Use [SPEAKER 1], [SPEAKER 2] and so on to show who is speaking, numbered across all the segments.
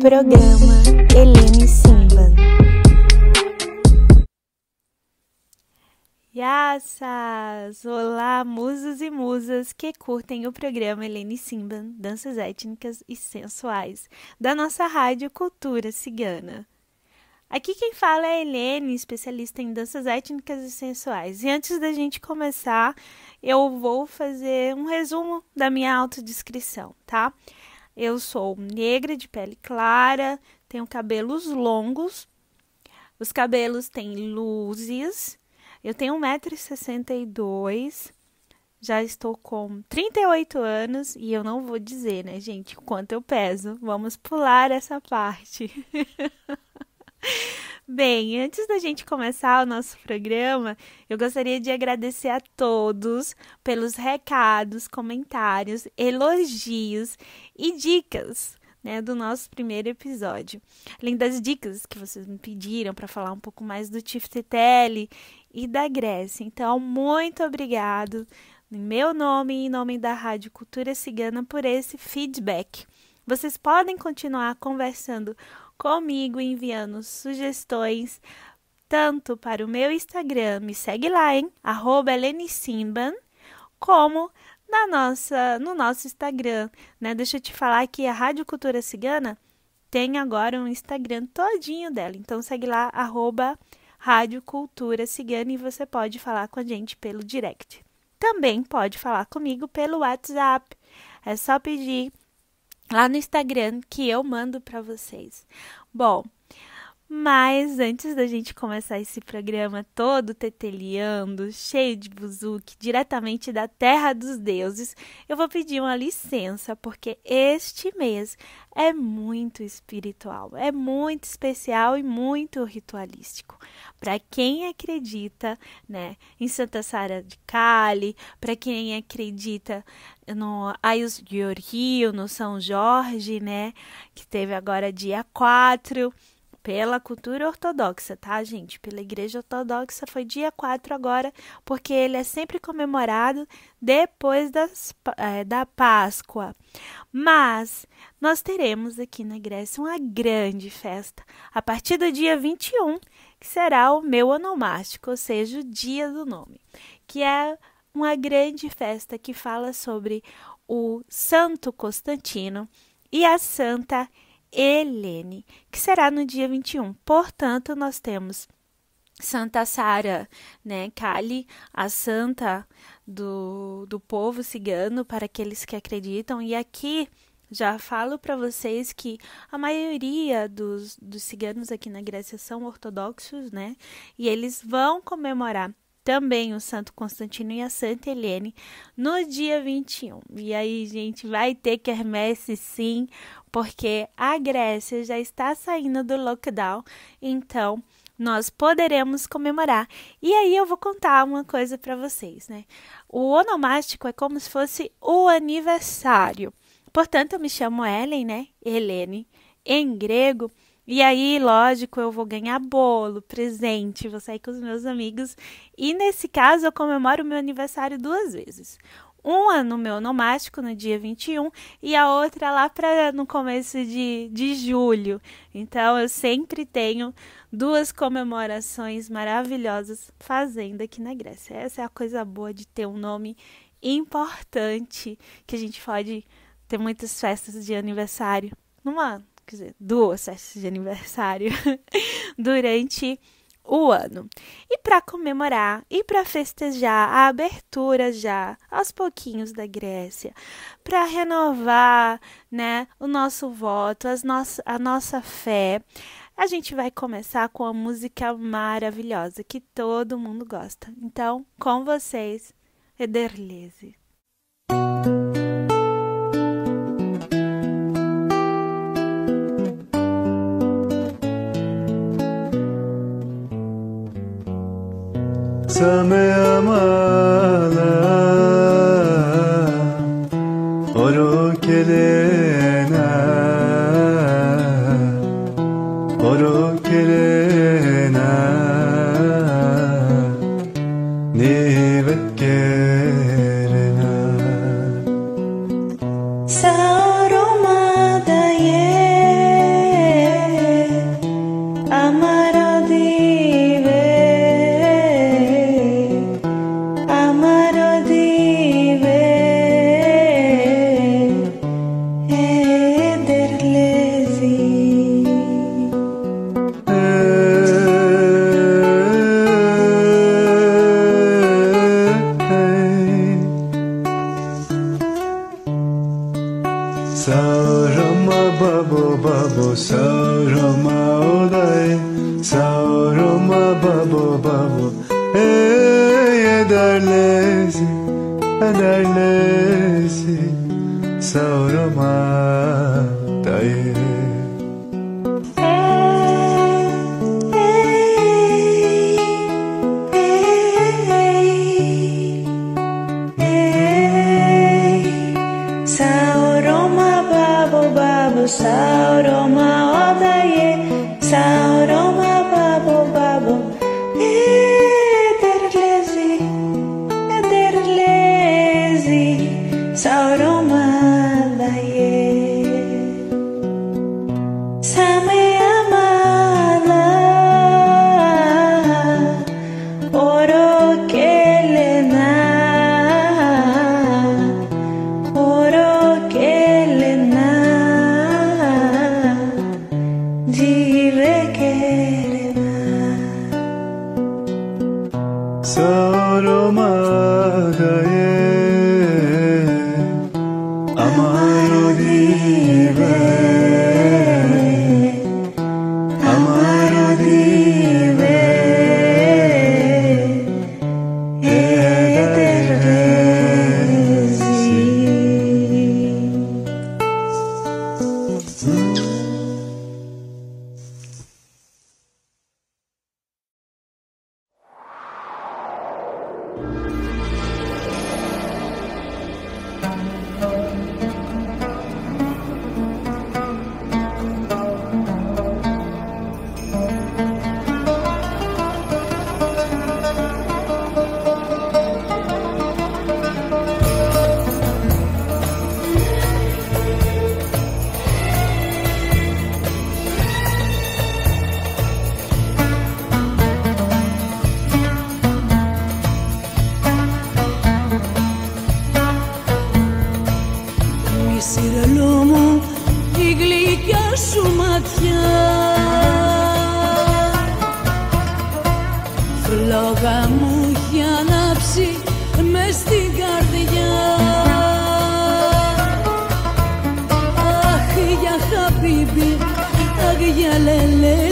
[SPEAKER 1] Programa Helene Simban. Yassas! Olá, musos e musas que curtem o programa Helene Simban, Danças Étnicas e Sensuais, da nossa rádio Cultura Cigana. Aqui quem fala é Helene, especialista em danças étnicas e sensuais. E antes da gente começar, eu vou fazer um resumo da minha autodescrição, tá? Eu sou negra de pele clara, tenho cabelos longos, os cabelos têm luzes, eu tenho 1,62m, já estou com 38 anos e eu não vou dizer, né, gente, quanto eu peso. Vamos pular essa parte. Bem, antes da gente começar o nosso programa, eu gostaria de agradecer a todos pelos recados, comentários, elogios e dicas. Né, do nosso primeiro episódio. Além das dicas que vocês me pediram para falar um pouco mais do Tiftetele e da Grécia. Então, muito obrigado em meu nome e em nome da Rádio Cultura Cigana por esse feedback. Vocês podem continuar conversando comigo enviando sugestões tanto para o meu Instagram, me segue lá, hein? Arroba Simban, como na nossa, no nosso Instagram, né? Deixa eu te falar que a Rádio Cultura Cigana tem agora um Instagram todinho dela. Então segue lá, arroba Rádio Cultura Cigana e você pode falar com a gente pelo direct. Também pode falar comigo pelo WhatsApp. É só pedir lá no Instagram que eu mando para vocês. Bom, mas antes da gente começar esse programa todo teteliando, cheio de buzuki, diretamente da terra dos deuses, eu vou pedir uma licença, porque este mês é muito espiritual, é muito especial e muito ritualístico. Para quem acredita, né, em Santa Sara de Cali, para quem acredita no Ayus Rio, no São Jorge, né, que teve agora dia 4, pela cultura ortodoxa, tá, gente? Pela igreja ortodoxa foi dia 4 agora, porque ele é sempre comemorado depois das, é, da Páscoa. Mas nós teremos aqui na Grécia uma grande festa a partir do dia 21, que será o meu onomástico, ou seja, o dia do nome, que é uma grande festa que fala sobre o Santo Constantino e a Santa Helene, que será no dia 21. Portanto, nós temos Santa Sara, né, Kali, a santa do, do povo cigano, para aqueles que acreditam, e aqui já falo para vocês que a maioria dos, dos ciganos aqui na Grécia são ortodoxos, né? E eles vão comemorar também o Santo Constantino e a Santa Helene no dia 21. E aí, gente, vai ter quermesse sim, porque a Grécia já está saindo do lockdown, então nós poderemos comemorar. E aí eu vou contar uma coisa para vocês, né? O onomástico é como se fosse o aniversário. Portanto, eu me chamo Ellen, né? Helene, em grego. E aí, lógico, eu vou ganhar bolo, presente, vou sair com os meus amigos. E nesse caso, eu comemoro o meu aniversário duas vezes. Uma no meu nomástico, no dia 21, e a outra lá para no começo de, de julho. Então, eu sempre tenho duas comemorações maravilhosas fazendo aqui na Grécia. Essa é a coisa boa de ter um nome importante, que a gente pode ter muitas festas de aniversário numa quer dizer, duas festas de aniversário durante o ano. E para comemorar e para festejar a abertura já aos pouquinhos da Grécia, para renovar, né, o nosso voto, as no a nossa fé, a gente vai começar com a música maravilhosa que todo mundo gosta. Então, com vocês, Ederlese.
[SPEAKER 2] Samyamala
[SPEAKER 3] Ederlezi, ederlezi Sauroma daye
[SPEAKER 1] Sauroma babo babo Sauroma
[SPEAKER 4] σου ματιά Φλόγα μου για ανάψει μες στην καρδιά. Αχ για χαπίπι, αχ για λελέ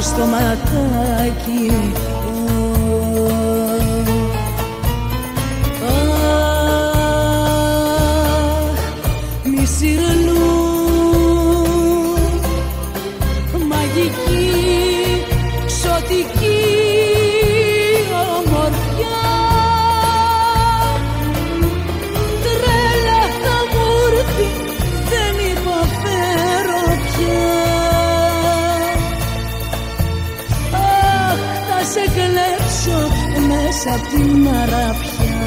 [SPEAKER 4] στο ματάκι. την αραφιά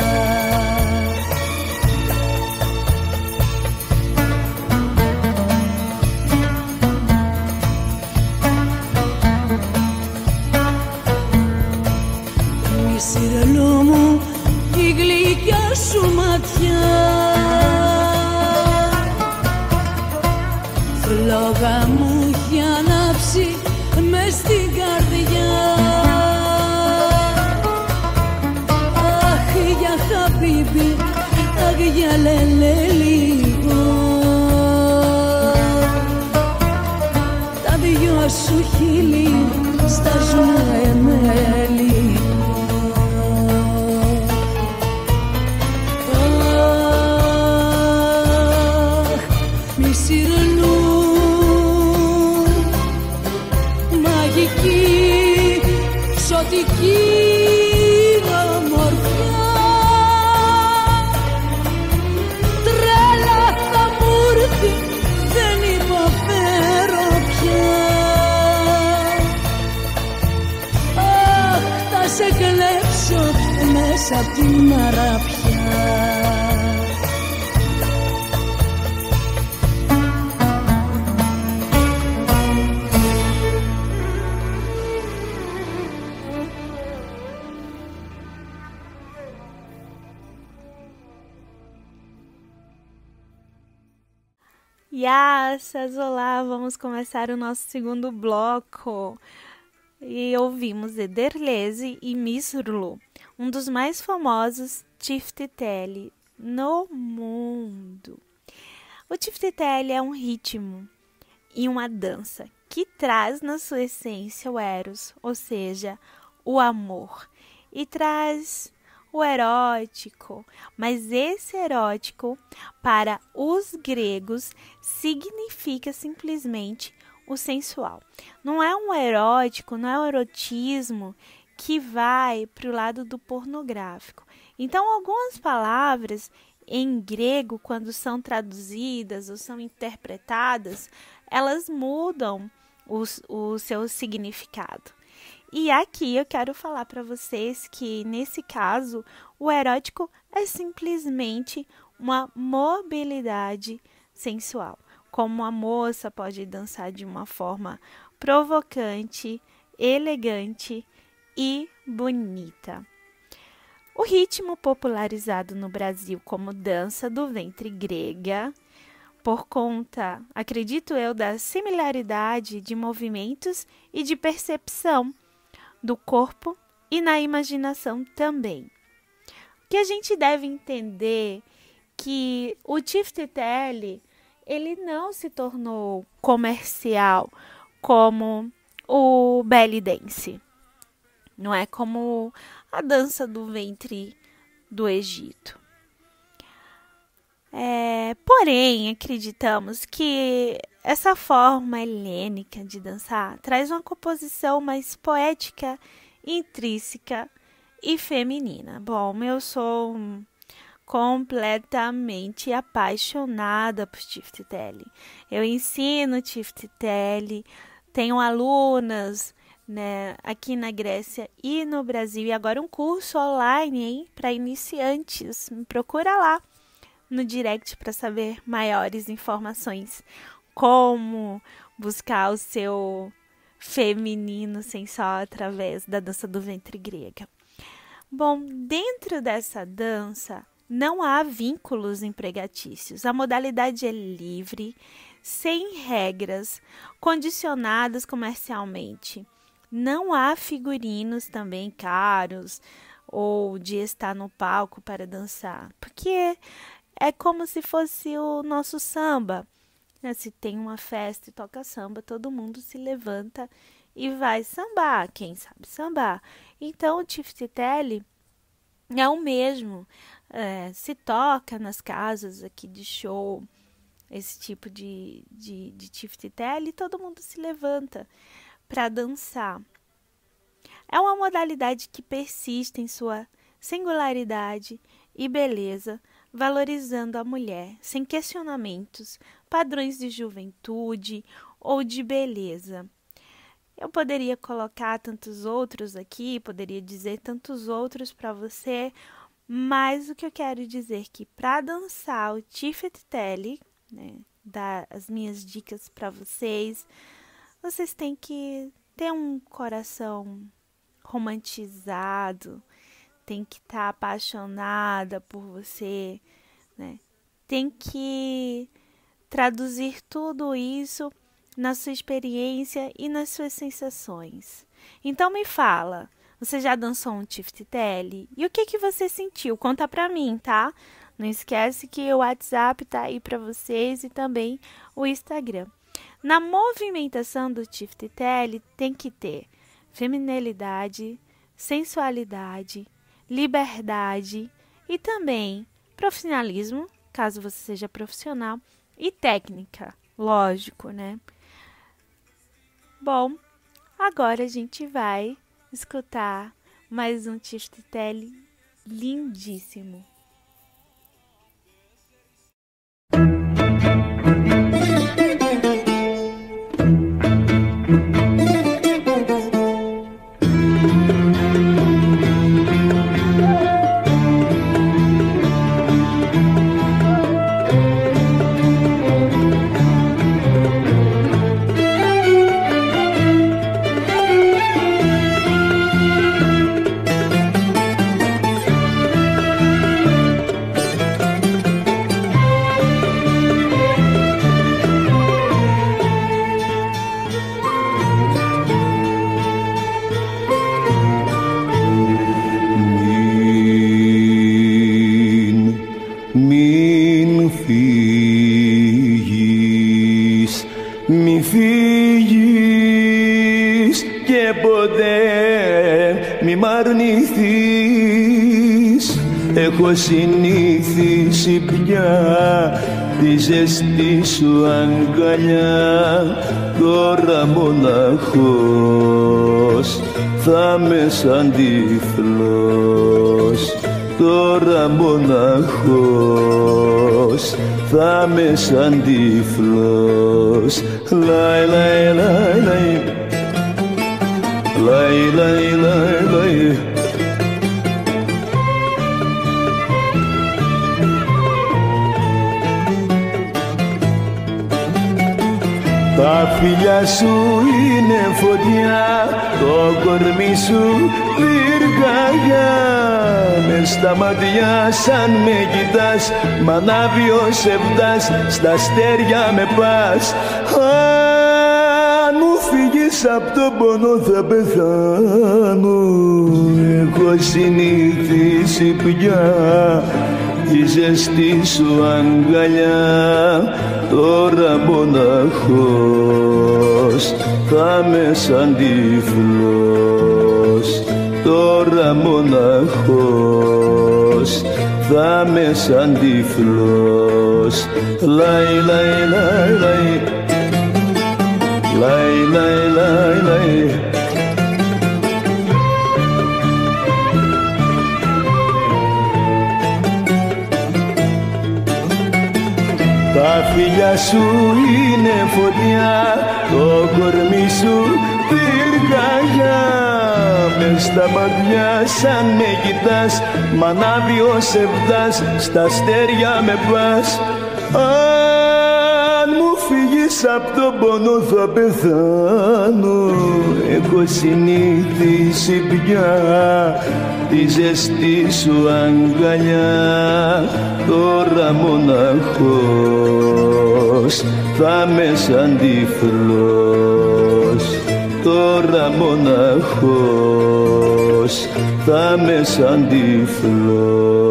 [SPEAKER 1] Yassas, olá, vamos começar o nosso segundo bloco. E ouvimos Ederleze e Misrlu, um dos mais famosos Tiftiteli no mundo. O Tiftiteli é um ritmo e uma dança que traz na sua essência o eros, ou seja, o amor, e traz o erótico, mas esse erótico para os gregos significa simplesmente o sensual. Não é um erótico, não é um erotismo que vai para o lado do pornográfico. Então, algumas palavras em grego, quando são traduzidas ou são interpretadas, elas mudam o, o seu significado. E aqui eu quero falar para vocês que, nesse caso, o erótico é simplesmente uma mobilidade sensual. Como a moça pode dançar de uma forma provocante, elegante e bonita. O ritmo popularizado no Brasil como dança do ventre grega, por conta, acredito eu, da similaridade de movimentos e de percepção do corpo e na imaginação também. O que a gente deve entender que o Tiftetelli ele não se tornou comercial como o belly dance. Não é como a dança do ventre do Egito. É, porém, acreditamos que essa forma helênica de dançar traz uma composição mais poética, intrínseca e feminina. Bom, eu sou completamente apaixonada por Tiftetelli. Eu ensino Tiftetelli, tenho alunas né, aqui na Grécia e no Brasil e agora um curso online para iniciantes. Me procura lá no direct para saber maiores informações como buscar o seu feminino sensual através da dança do ventre grega. Bom, dentro dessa dança não há vínculos empregatícios. A modalidade é livre, sem regras, condicionadas comercialmente. Não há figurinos também caros ou de estar no palco para dançar, porque é como se fosse o nosso samba. Né? Se tem uma festa e toca samba, todo mundo se levanta e vai sambar, quem sabe sambar. Então o Tiftitelli é o mesmo. É, se toca nas casas aqui de show, esse tipo de, de, de Tiftitelli, todo mundo se levanta para dançar. É uma modalidade que persiste em sua singularidade e beleza, valorizando a mulher sem questionamentos, padrões de juventude ou de beleza. Eu poderia colocar tantos outros aqui, poderia dizer tantos outros para você, mas o que eu quero dizer é que para dançar o Tifet né, dar as minhas dicas para vocês, vocês têm que ter um coração romantizado, tem que estar tá apaixonada por você, né? Tem que traduzir tudo isso na sua experiência e nas suas sensações. Então me fala, Você já dançou um tiftetele? E o que que você sentiu? Conta pra mim, tá? Não esquece que o WhatsApp tá aí para vocês e também o Instagram. Na movimentação do tiftetele tem que ter feminilidade, sensualidade, liberdade e também profissionalismo, caso você seja profissional, e técnica, lógico, né? Bom, agora a gente vai escutar mais um Tiftetele lindíssimo.
[SPEAKER 2] Και ποτέ μη μ' αρνηθείς. Έχω συνήθισει πια τη ζεστή σου αγκαλιά. Τώρα μοναχός θα με σαν τυφλός. Τώρα μοναχός θα με σαν τυφλός. Λαϊ λαϊ λαϊ λαϊ λαϊ λαϊ λαϊ λαϊ. Τα φιλιά σου είναι φωτιά, το κορμί σου πυρκαγιά Μες στα μάτια σαν με κοιτάς, μ' ανάβει ο σεβδάς, στα αστέρια με πας. Αν μου φύγεις απ' τον πόνο θα πεθάνω. Έχω συνηθίσει πια τη ζεστή σου αγκαλιά. Τώρα μοναχός θα με σαν τυφλός τώρα μοναχός θα με σαν τυφλός λαϊ λαϊ λαϊ λαϊ λαϊ λαϊ λαϊ λαϊ Τα φιλιά σου είναι φωτιά, το κορμί σου πυρκαγιά μες στα μάτια σαν με κοιτάς, μ' ανάβει ο σεβδάς, στα αστέρια με πας. Αν μου φύγεις απ' τον πόνο θα πεθάνω, έχω συνήθισει πια τη ζεστή σου αγκαλιά. Τώρα μοναχός θα με σαν τυφλός τώρα μοναχός θα με σαν τυφλός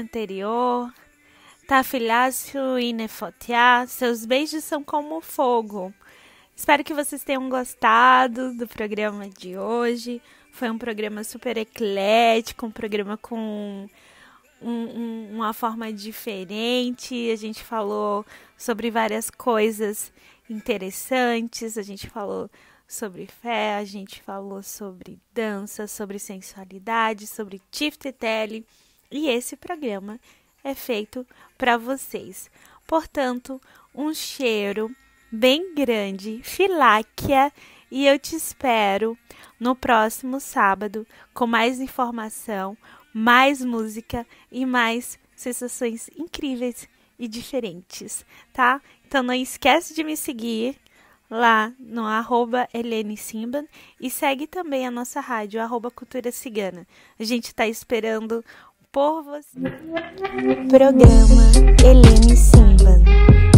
[SPEAKER 1] anterior Tafilácio e Nefotiá, seus beijos são como fogo. Espero que vocês tenham gostado do programa de hoje. Foi um programa super eclético, um programa com um- um- uma forma diferente. A gente falou sobre várias coisas interessantes. A gente falou sobre fé, a gente falou sobre dança, sobre sensualidade, sobre tiftetele. E esse programa é feito para vocês. Portanto, um cheiro bem grande, filáquia, e eu te espero no próximo sábado com mais informação, mais música e mais sensações incríveis e diferentes, tá? Então não esquece de me seguir lá no arroba Helene Simban e segue também a nossa rádio, arroba Cultura Cigana. A gente tá esperando por você. Programa Helene Simban.